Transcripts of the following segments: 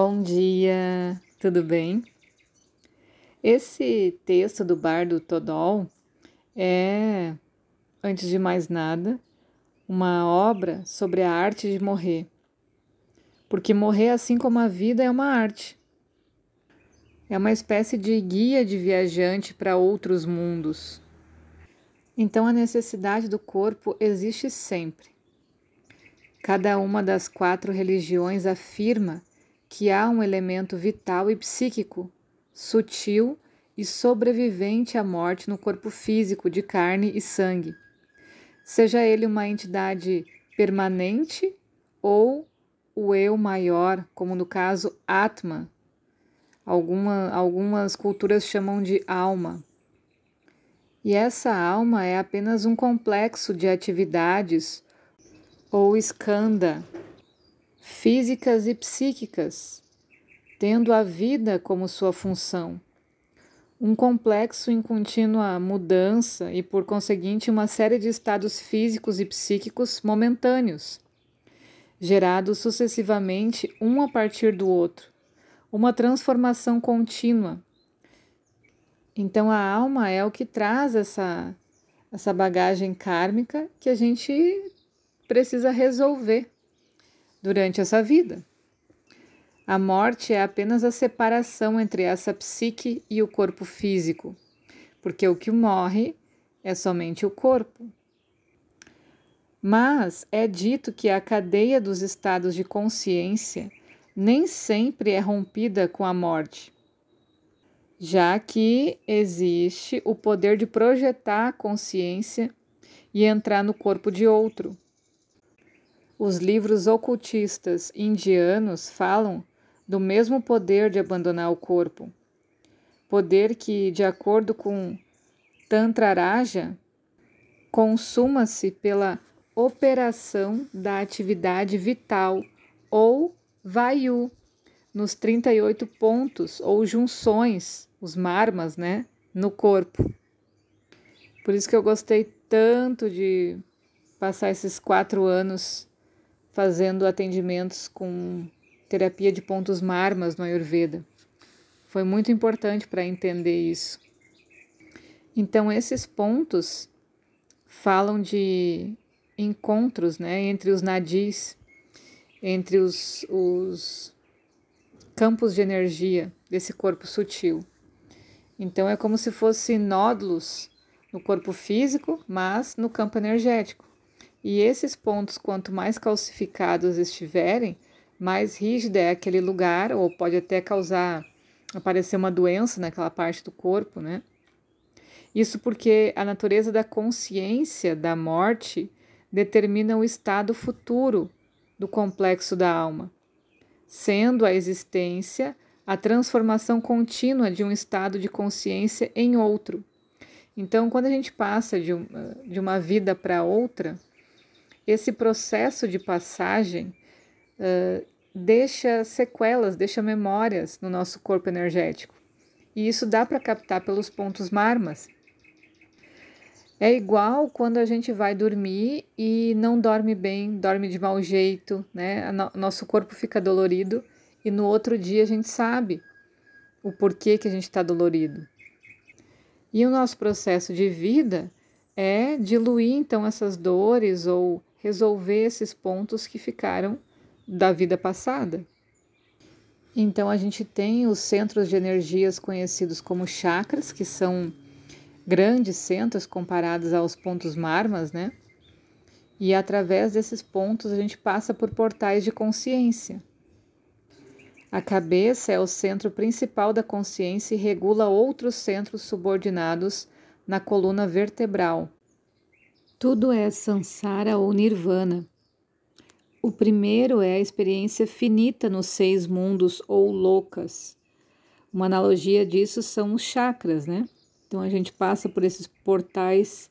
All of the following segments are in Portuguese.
Bom dia, tudo bem? Esse texto do Bardo Todol é, antes de mais nada, uma obra sobre a arte de morrer. Porque morrer, assim como a vida, é uma arte. É uma espécie de guia de viajante para outros mundos. Então a necessidade do corpo existe sempre. Cada uma das quatro religiões afirma que há um elemento vital e psíquico, sutil e sobrevivente à morte no corpo físico de carne e sangue, seja ele uma entidade permanente ou o eu maior, como no caso Atman. Alguma, algumas culturas chamam de alma. E essa alma é apenas um complexo de atividades ou skanda físicas e psíquicas, tendo a vida como sua função. Um complexo em contínua mudança e, por conseguinte, uma série de estados físicos e psíquicos momentâneos, gerados sucessivamente um a partir do outro, uma transformação contínua. Então, a alma é o que traz essa, essa bagagem kármica que a gente precisa resolver durante essa vida. A morte é apenas a separação entre essa psique e o corpo físico, porque o que morre é somente o corpo. Mas é dito que a cadeia dos estados de consciência nem sempre é rompida com a morte, já que existe o poder de projetar a consciência e entrar no corpo de outro os livros ocultistas indianos falam do mesmo poder de abandonar o corpo. Poder que, de acordo com Tantraraja, consuma-se pela operação da atividade vital ou vayu, nos 38 pontos ou junções, os marmas, né, no corpo. Por isso que eu gostei tanto de passar esses quatro anos fazendo atendimentos com terapia de pontos marmas no Ayurveda. Foi muito importante para entender isso. Então, esses pontos falam de encontros né, entre os nadis, entre os, os campos de energia desse corpo sutil. Então, é como se fossem nódulos no corpo físico, mas no campo energético. E esses pontos, quanto mais calcificados estiverem, mais rígido é aquele lugar, ou pode até causar, aparecer uma doença naquela parte do corpo, né? Isso porque a natureza da consciência da morte determina o estado futuro do complexo da alma, sendo a existência a transformação contínua de um estado de consciência em outro. Então, quando a gente passa de, uma, de uma vida para outra, esse processo de passagem uh, deixa sequelas, deixa memórias no nosso corpo energético. E isso dá para captar pelos pontos marmas. É igual quando a gente vai dormir e não dorme bem, dorme de mau jeito, né? Nosso corpo fica dolorido e no outro dia a gente sabe o porquê que a gente está dolorido. E o nosso processo de vida é diluir então essas dores ou resolver esses pontos que ficaram da vida passada. Então a gente tem os centros de energias conhecidos como chakras, que são grandes centros comparados aos pontos marmas, né? E através desses pontos a gente passa por portais de consciência. A cabeça é o centro principal da consciência e regula outros centros subordinados na coluna vertebral, tudo é samsara ou nirvana. O primeiro é a experiência finita nos seis mundos ou loucas. Uma analogia disso são os chakras, né? Então a gente passa por esses portais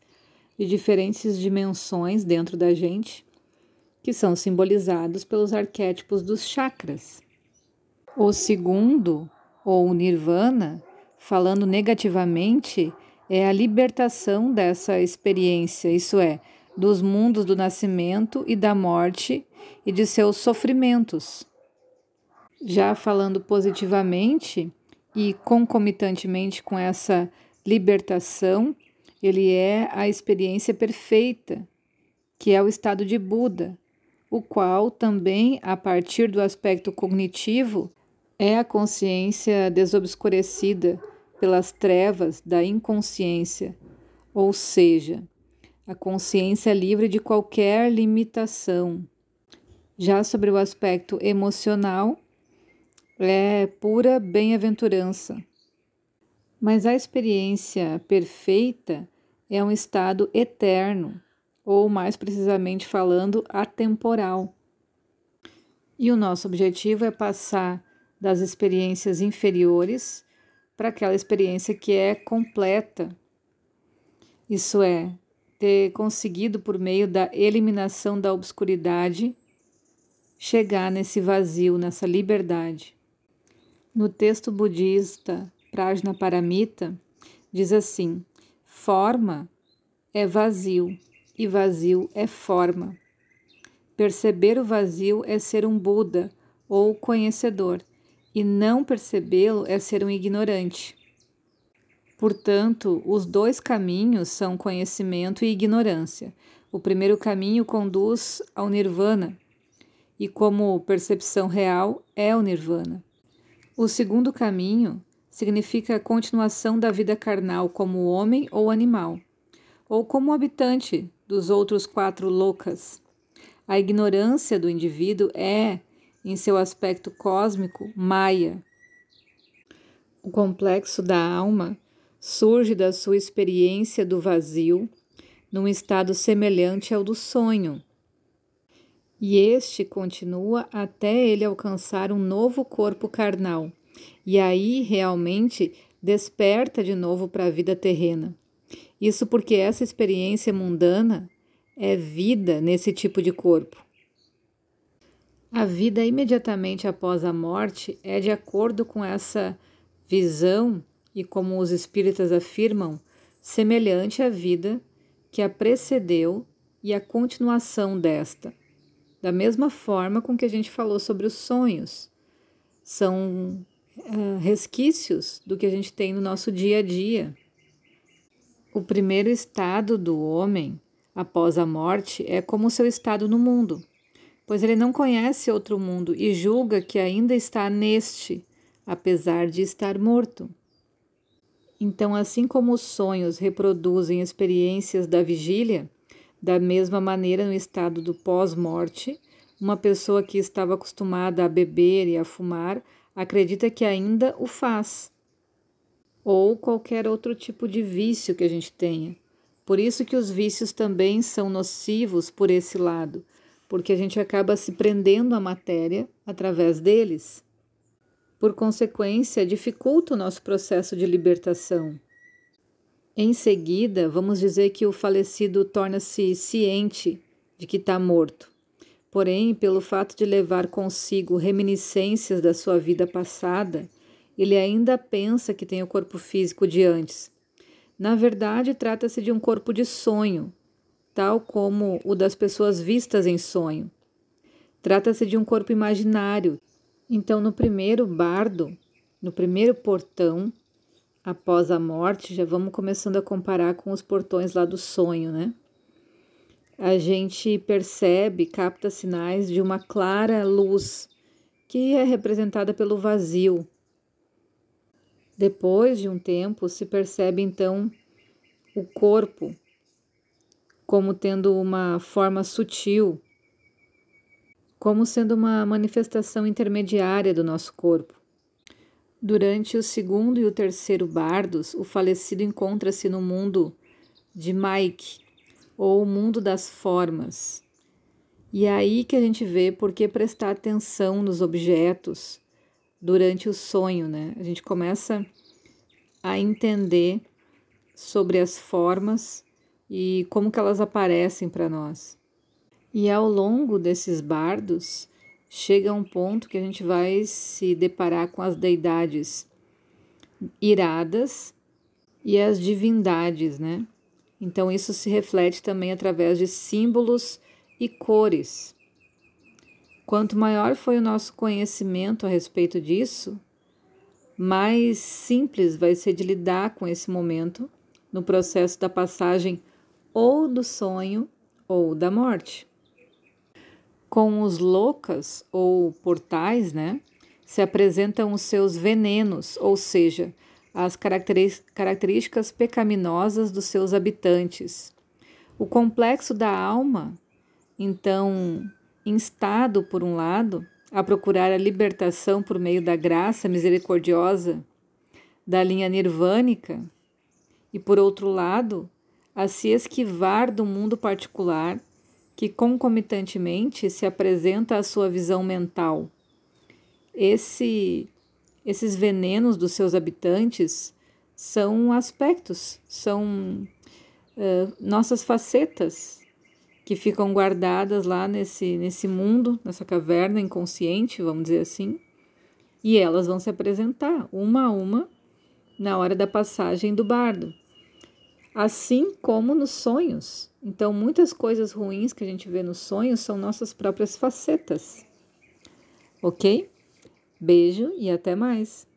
de diferentes dimensões dentro da gente, que são simbolizados pelos arquétipos dos chakras. O segundo, ou nirvana, falando negativamente, é a libertação dessa experiência, isso é, dos mundos do nascimento e da morte e de seus sofrimentos. Já falando positivamente e concomitantemente com essa libertação, ele é a experiência perfeita, que é o estado de Buda, o qual também, a partir do aspecto cognitivo, é a consciência desobscurecida pelas trevas da inconsciência, ou seja, a consciência livre de qualquer limitação. Já sobre o aspecto emocional, é pura bem-aventurança. Mas a experiência perfeita é um estado eterno, ou mais precisamente falando, atemporal. E o nosso objetivo é passar das experiências inferiores para aquela experiência que é completa. Isso é, ter conseguido, por meio da eliminação da obscuridade, chegar nesse vazio, nessa liberdade. No texto budista Prajna Paramita, diz assim: forma é vazio e vazio é forma. Perceber o vazio é ser um Buda ou conhecedor, e não percebê-lo é ser um ignorante. Portanto, os dois caminhos são conhecimento e ignorância. O primeiro caminho conduz ao nirvana, e como percepção real é o nirvana. O segundo caminho significa a continuação da vida carnal como homem ou animal, ou como habitante dos outros quatro loucas. A ignorância do indivíduo é, em seu aspecto cósmico, Maya. O complexo da alma surge da sua experiência do vazio, num estado semelhante ao do sonho. E este continua até ele alcançar um novo corpo carnal, e aí realmente desperta de novo para a vida terrena. Isso porque essa experiência mundana é vida nesse tipo de corpo. A vida imediatamente após a morte é de acordo com essa visão e como os espíritas afirmam, semelhante à vida que a precedeu e a continuação desta. Da mesma forma com que a gente falou sobre os sonhos. São uh, resquícios do que a gente tem no nosso dia a dia. O primeiro estado do homem após a morte é como o seu estado no mundo pois ele não conhece outro mundo e julga que ainda está neste, apesar de estar morto. Então, assim como os sonhos reproduzem experiências da vigília, da mesma maneira, no estado do pós-morte, uma pessoa que estava acostumada a beber e a fumar acredita que ainda o faz. Ou qualquer outro tipo de vício que a gente tenha. Por isso que os vícios também são nocivos por esse lado, porque a gente acaba se prendendo à matéria através deles. Por consequência, dificulta o nosso processo de libertação. Em seguida, vamos dizer que o falecido torna-se ciente de que está morto. Porém, pelo fato de levar consigo reminiscências da sua vida passada, ele ainda pensa que tem o corpo físico de antes. Na verdade, trata-se de um corpo de sonho, tal como o das pessoas vistas em sonho. Trata-se de um corpo imaginário. Então, no primeiro bardo, no primeiro portão, após a morte, já vamos começando a comparar com os portões lá do sonho, né? A gente percebe, capta sinais de uma clara luz, que é representada pelo vazio. Depois de um tempo, se percebe então o corpo como tendo uma forma sutil, como sendo uma manifestação intermediária do nosso corpo. Durante o segundo e o terceiro bardos, o falecido encontra-se no mundo de Mike, ou o mundo das formas. E é aí que a gente vê por que prestar atenção nos objetos durante o sonho, né? A gente começa a entender sobre as formas e como que elas aparecem para nós. E ao longo desses bardos, chega um ponto que a gente vai se deparar com as deidades iradas e as divindades, né? Então isso se reflete também através de símbolos e cores. Quanto maior foi o nosso conhecimento a respeito disso, mais simples vai ser de lidar com esse momento no processo da passagem ou do sonho ou da morte. Com os loucas ou portais, né, se apresentam os seus venenos, ou seja, as características pecaminosas dos seus habitantes. O complexo da alma, então, instado, por um lado, a procurar a libertação por meio da graça misericordiosa da linha nirvânica, e por outro lado, a se esquivar do mundo particular que concomitantemente se apresenta à sua visão mental. Esse, esses venenos dos seus habitantes são aspectos, são uh, nossas facetas que ficam guardadas lá nesse, nesse mundo, nessa caverna inconsciente, vamos dizer assim, e elas vão se apresentar uma a uma na hora da passagem do bardo assim como nos sonhos. Então, muitas coisas ruins que a gente vê nos sonhos são nossas próprias facetas. Ok? Beijo e até mais!